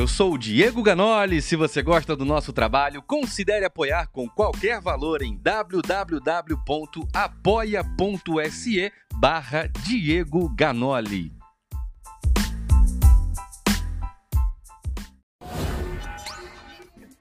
Eu sou o Diego Ganoli. Se você gosta do nosso trabalho, considere apoiar com qualquer valor em www.apoia.se barra Diego Ganoli.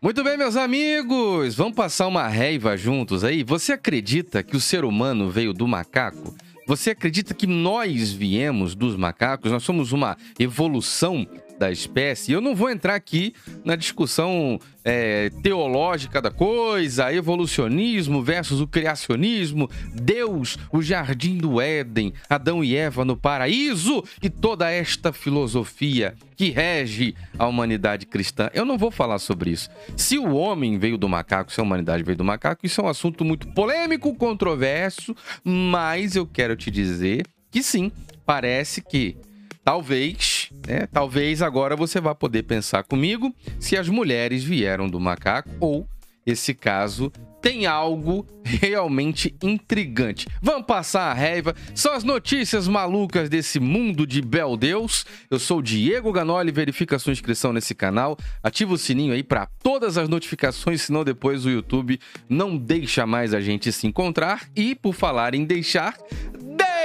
Muito bem, meus amigos, vamos passar uma raiva juntos aí. Você acredita que o ser humano veio do macaco? Você acredita que nós viemos dos macacos? Nós somos uma evolução da espécie. Eu não vou entrar aqui na discussão é, teológica da coisa, evolucionismo versus o criacionismo, Deus, o jardim do Éden, Adão e Eva no paraíso e toda esta filosofia que rege a humanidade cristã. Eu não vou falar sobre isso. Se o homem veio do macaco, se a humanidade veio do macaco, isso é um assunto muito polêmico, controverso, mas eu quero te dizer que sim, parece que talvez, né, talvez agora você vá poder pensar comigo se as mulheres vieram do macaco ou esse caso tem algo realmente intrigante. Vamos passar a raiva. São as notícias malucas desse mundo de bel Deus. Eu sou Diego Ganoli, verifica sua inscrição nesse canal, ativa o sininho aí para todas as notificações, senão depois o YouTube não deixa mais a gente se encontrar. E por falar em deixar,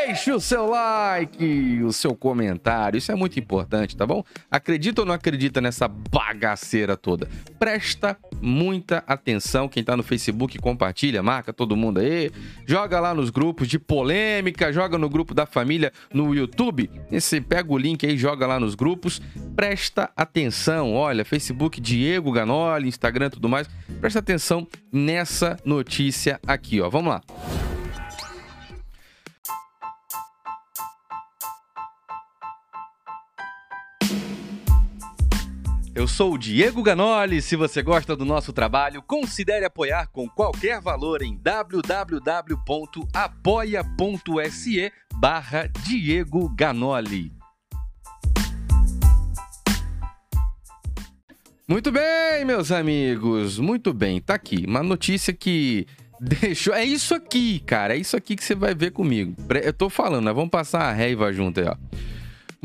Deixe o seu like, o seu comentário, isso é muito importante, tá bom? Acredita ou não acredita nessa bagaceira toda? Presta muita atenção, quem tá no Facebook compartilha, marca todo mundo aí, joga lá nos grupos de polêmica, joga no grupo da família no YouTube, esse pega o link aí, joga lá nos grupos, presta atenção, olha, Facebook Diego Ganoli, Instagram tudo mais, presta atenção nessa notícia aqui, ó, vamos lá. Eu sou o Diego Ganoli. Se você gosta do nosso trabalho, considere apoiar com qualquer valor em www.apoia.se barra Diego Ganoli. Muito bem, meus amigos. Muito bem, tá aqui. Uma notícia que deixou. É isso aqui, cara. É isso aqui que você vai ver comigo. Eu tô falando, nós vamos passar a raiva junto aí, ó.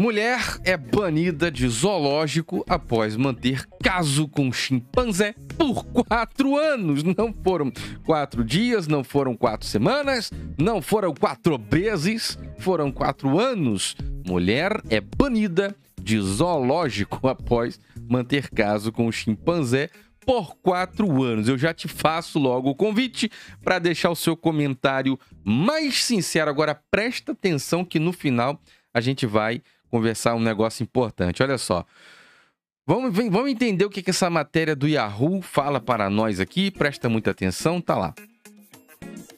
Mulher é banida de zoológico após manter caso com chimpanzé por quatro anos. Não foram quatro dias, não foram quatro semanas, não foram quatro meses, foram quatro anos. Mulher é banida de zoológico após manter caso com chimpanzé por quatro anos. Eu já te faço logo o convite para deixar o seu comentário mais sincero. Agora presta atenção que no final a gente vai conversar um negócio importante. Olha só. Vamos, vamos entender o que, que essa matéria do Yahoo fala para nós aqui. Presta muita atenção, tá lá.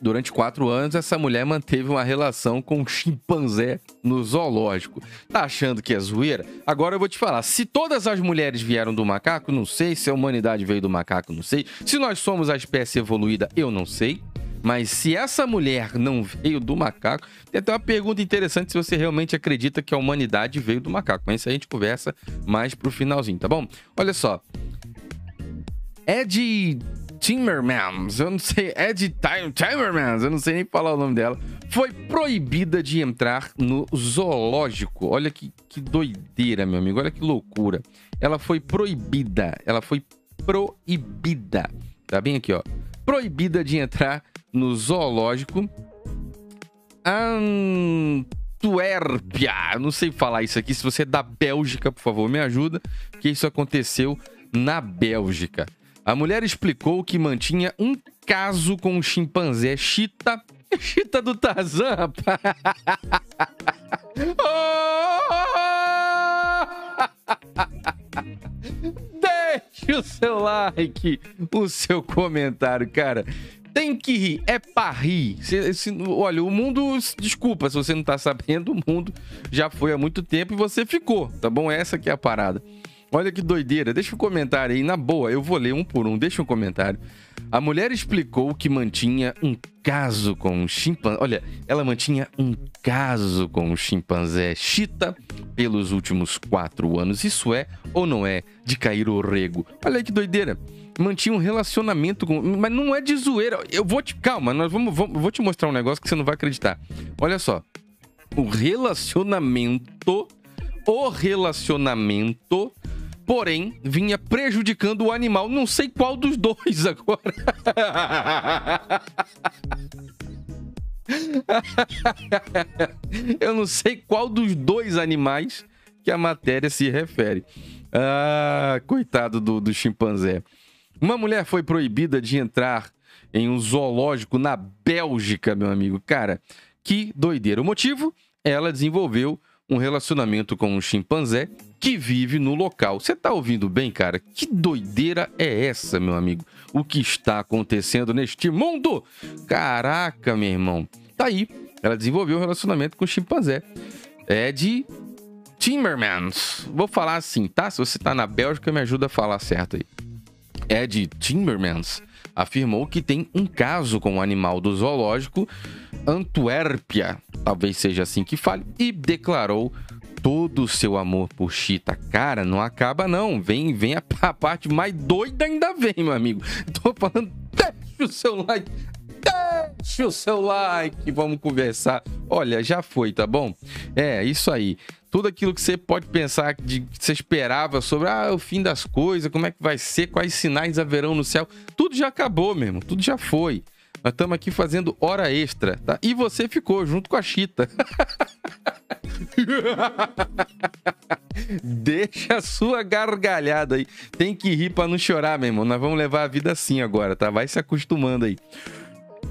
Durante quatro anos, essa mulher manteve uma relação com um chimpanzé no zoológico. Tá achando que é zoeira? Agora eu vou te falar. Se todas as mulheres vieram do macaco, não sei. Se a humanidade veio do macaco, não sei. Se nós somos a espécie evoluída, eu não sei. Mas se essa mulher não veio do macaco, tem até uma pergunta interessante se você realmente acredita que a humanidade veio do macaco. Mas isso a gente conversa mais pro finalzinho, tá bom? Olha só. Ed Timmermans, eu não sei, Ed Timmermans, eu não sei nem falar o nome dela, foi proibida de entrar no zoológico. Olha que, que doideira, meu amigo, olha que loucura. Ela foi proibida, ela foi proibida, tá bem aqui, ó. Proibida de entrar no zoológico Antuérpia. Não sei falar isso aqui. Se você é da Bélgica, por favor, me ajuda, que isso aconteceu na Bélgica. A mulher explicou que mantinha um caso com um chimpanzé chita. Chita do Tarzan, rapaz. Deixe o seu like, o seu comentário, cara. Tem que rir, é pra rir. Se, se, olha, o mundo. Desculpa se você não tá sabendo, o mundo já foi há muito tempo e você ficou, tá bom? Essa que é a parada. Olha que doideira. Deixa um comentário aí, na boa, eu vou ler um por um. Deixa um comentário. A mulher explicou que mantinha um caso com um chimpanzé. Olha, ela mantinha um caso com um chimpanzé chita pelos últimos quatro anos. Isso é ou não é de cair o rego? Olha que doideira mantinha um relacionamento com. Mas não é de zoeira. Eu vou te. Calma, nós vamos, vamos. Vou te mostrar um negócio que você não vai acreditar. Olha só. O relacionamento. O relacionamento porém vinha prejudicando o animal. Não sei qual dos dois agora. Eu não sei qual dos dois animais que a matéria se refere. Ah, coitado do, do chimpanzé. Uma mulher foi proibida de entrar em um zoológico na Bélgica, meu amigo. Cara, que doideira. O motivo? Ela desenvolveu um relacionamento com um chimpanzé que vive no local. Você tá ouvindo bem, cara? Que doideira é essa, meu amigo? O que está acontecendo neste mundo? Caraca, meu irmão. Tá aí. Ela desenvolveu um relacionamento com o chimpanzé. É de Timmermans. Vou falar assim, tá? Se você tá na Bélgica, me ajuda a falar certo aí. Ed Timmermans afirmou que tem um caso com um animal do zoológico Antuérpia, talvez seja assim que fale, e declarou todo o seu amor por Chita. Cara, não acaba não. Vem, vem a, a parte mais doida ainda vem, meu amigo. Tô falando, deixa o seu like, deixa o seu like, vamos conversar. Olha, já foi, tá bom? É, isso aí. Tudo aquilo que você pode pensar de que você esperava sobre ah, o fim das coisas, como é que vai ser, quais sinais haverão no céu, tudo já acabou mesmo, tudo já foi. Nós estamos aqui fazendo hora extra, tá? E você ficou junto com a Chita. Deixa a sua gargalhada aí. Tem que rir para não chorar, meu irmão. Nós vamos levar a vida assim agora, tá? Vai se acostumando aí.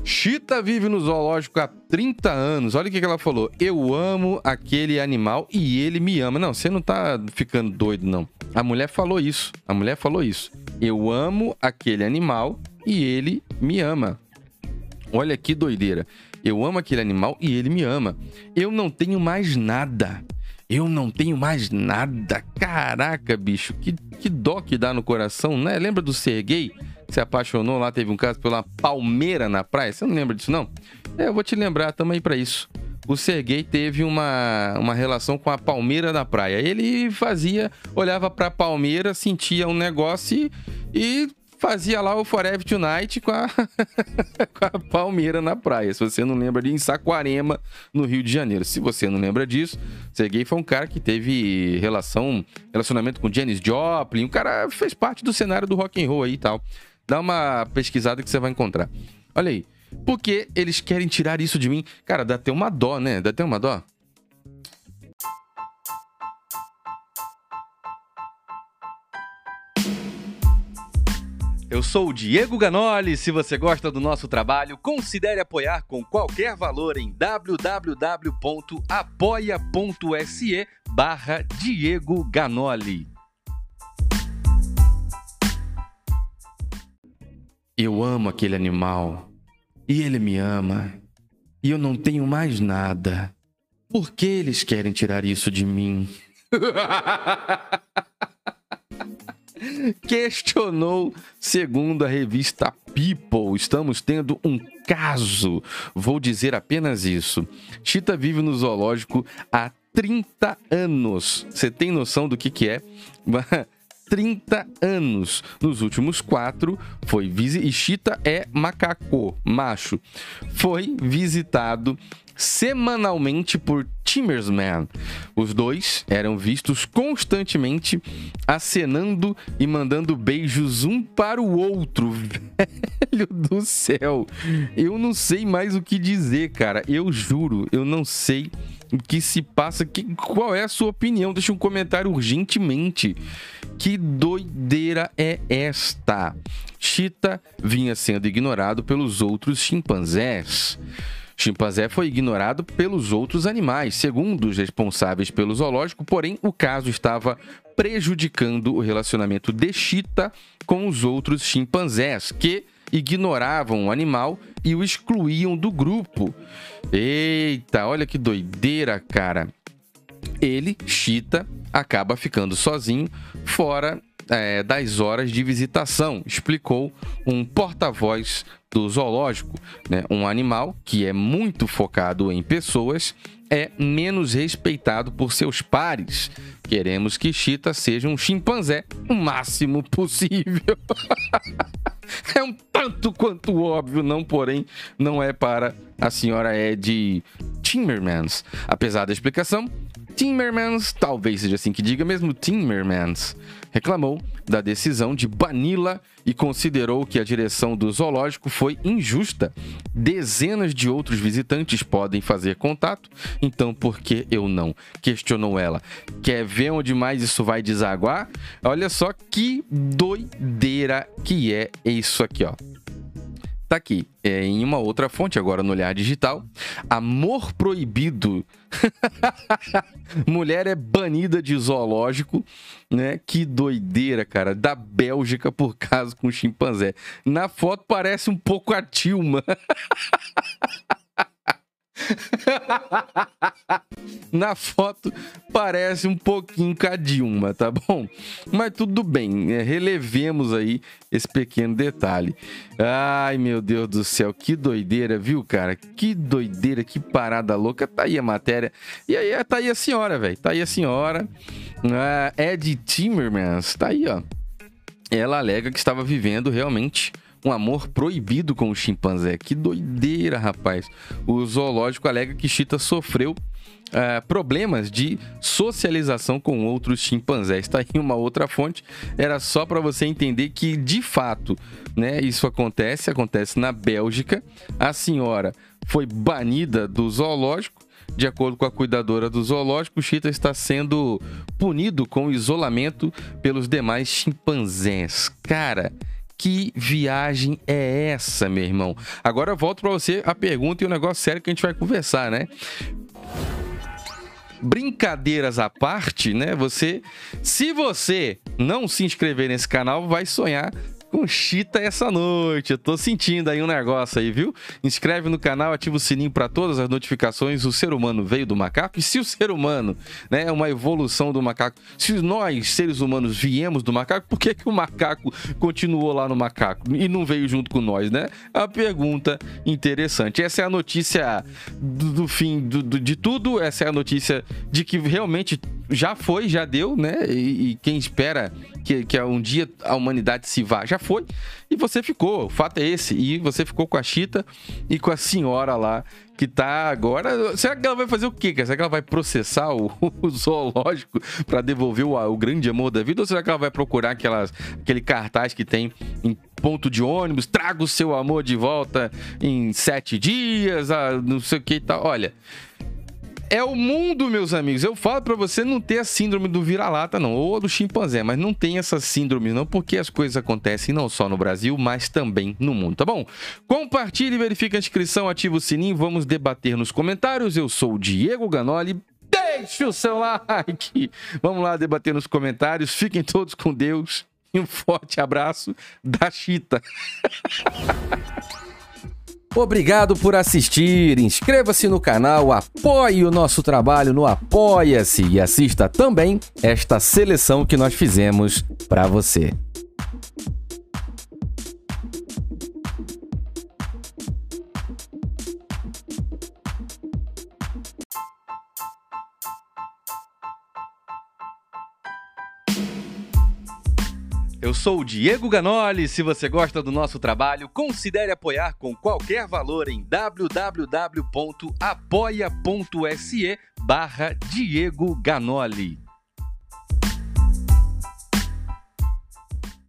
Chita vive no zoológico há 30 anos. Olha o que ela falou. Eu amo aquele animal e ele me ama. Não, você não tá ficando doido, não. A mulher falou isso. A mulher falou isso. Eu amo aquele animal e ele me ama. Olha que doideira. Eu amo aquele animal e ele me ama. Eu não tenho mais nada. Eu não tenho mais nada. Caraca, bicho, que, que dó que dá no coração, né? Lembra do Serguei? Se apaixonou lá, teve um caso pela palmeira na praia. Você não lembra disso, não? É, eu vou te lembrar também para isso. O Serguei teve uma, uma relação com a palmeira na praia. Ele fazia, olhava pra palmeira, sentia um negócio e, e fazia lá o Forever Tonight com a, com a Palmeira na praia. Se você não lembra de em Saquarema, no Rio de Janeiro. Se você não lembra disso, Sergei foi um cara que teve relação, relacionamento com Janis Joplin. O cara fez parte do cenário do rock and roll aí e tal. Dá uma pesquisada que você vai encontrar. Olha aí. Por que eles querem tirar isso de mim? Cara, dá até uma dó, né? Dá até uma dó. Eu sou o Diego Ganoli. Se você gosta do nosso trabalho, considere apoiar com qualquer valor em www.apoia.se barra Diego Ganoli. Eu amo aquele animal e ele me ama e eu não tenho mais nada. Por que eles querem tirar isso de mim? questionou, segundo a revista People. Estamos tendo um caso. Vou dizer apenas isso. Chita vive no zoológico há 30 anos. Você tem noção do que, que é? 30 anos. Nos últimos quatro, foi visitado. E Chita é macaco, macho. Foi visitado semanalmente por Timmersman. Os dois eram vistos constantemente acenando e mandando beijos um para o outro. Velho do céu. Eu não sei mais o que dizer, cara. Eu juro, eu não sei o que se passa. Que, qual é a sua opinião? Deixa um comentário urgentemente. Que doideira é esta? Chita vinha sendo ignorado pelos outros chimpanzés. Chimpanzé foi ignorado pelos outros animais, segundo os responsáveis pelo zoológico, porém o caso estava prejudicando o relacionamento de Chita com os outros chimpanzés, que ignoravam o animal e o excluíam do grupo. Eita, olha que doideira, cara. Ele, Chita, acaba ficando sozinho fora é, das horas de visitação, explicou um porta-voz do zoológico. Né? Um animal que é muito focado em pessoas é menos respeitado por seus pares. Queremos que Chita seja um chimpanzé o máximo possível. é um tanto quanto óbvio, não, porém, não é para a senhora Ed Timmermans. Apesar da explicação, Timmermans, talvez seja assim que diga mesmo Timmermans, reclamou da decisão de bani-la e considerou que a direção do zoológico foi injusta. Dezenas de outros visitantes podem fazer contato, então por que eu não? Questionou ela. Quer ver onde mais isso vai desaguar? Olha só que doideira que é isso aqui, ó. Tá aqui, é, em uma outra fonte, agora no Olhar Digital. Amor proibido. Mulher é banida de zoológico, né? Que doideira, cara. Da Bélgica por caso com chimpanzé. Na foto parece um pouco a Tilma. Na foto parece um pouquinho com a Dilma, tá bom? Mas tudo bem, né? relevemos aí esse pequeno detalhe. Ai, meu Deus do céu, que doideira, viu, cara? Que doideira, que parada louca. Tá aí a matéria. E aí, tá aí a senhora, velho. Tá aí a senhora. Ah, Ed Timmermans, tá aí, ó. Ela alega que estava vivendo realmente um amor proibido com o chimpanzé. Que doideira, rapaz. O zoológico alega que Chita sofreu uh, problemas de socialização com outros chimpanzés. Está aí uma outra fonte. Era só para você entender que, de fato, né, isso acontece. Acontece na Bélgica. A senhora foi banida do zoológico. De acordo com a cuidadora do zoológico, Chita está sendo punido com isolamento pelos demais chimpanzés. Cara, que viagem é essa, meu irmão? Agora eu volto para você a pergunta e o um negócio sério que a gente vai conversar, né? brincadeiras à parte, né? Você, se você não se inscrever nesse canal, vai sonhar com Chita essa noite. Eu tô sentindo aí um negócio aí, viu? Inscreve no canal, ativa o sininho para todas as notificações. O ser humano veio do macaco. E se o ser humano né, é uma evolução do macaco, se nós, seres humanos, viemos do macaco, por que, que o macaco continuou lá no macaco e não veio junto com nós, né? É uma pergunta interessante. Essa é a notícia do, do fim do, do, de tudo. Essa é a notícia de que realmente já foi, já deu, né? E, e quem espera que, que um dia a humanidade se vá, já foi. E você ficou, o fato é esse. E você ficou com a Chita e com a senhora lá, que tá agora. Será que ela vai fazer o quê? Será que ela vai processar o, o zoológico para devolver o, o, grande amor da vida? Ou será que ela vai procurar aquelas, aquele cartaz que tem em ponto de ônibus, traga o seu amor de volta em sete dias, ah, não sei o que e tal? Olha. É o mundo, meus amigos. Eu falo para você não ter a síndrome do vira-lata, não, ou do chimpanzé, mas não tem essa síndrome, não, porque as coisas acontecem não só no Brasil, mas também no mundo, tá bom? Compartilhe, verifique a inscrição, ativa o sininho, vamos debater nos comentários. Eu sou o Diego Ganoli. Deixe o seu like. Vamos lá debater nos comentários. Fiquem todos com Deus. E um forte abraço da Chita. Obrigado por assistir, inscreva-se no canal, apoie o nosso trabalho no Apoia-se e assista também esta seleção que nós fizemos para você. Eu sou o Diego Ganoli. Se você gosta do nosso trabalho, considere apoiar com qualquer valor em www.apoia.se barra Diego Ganoli.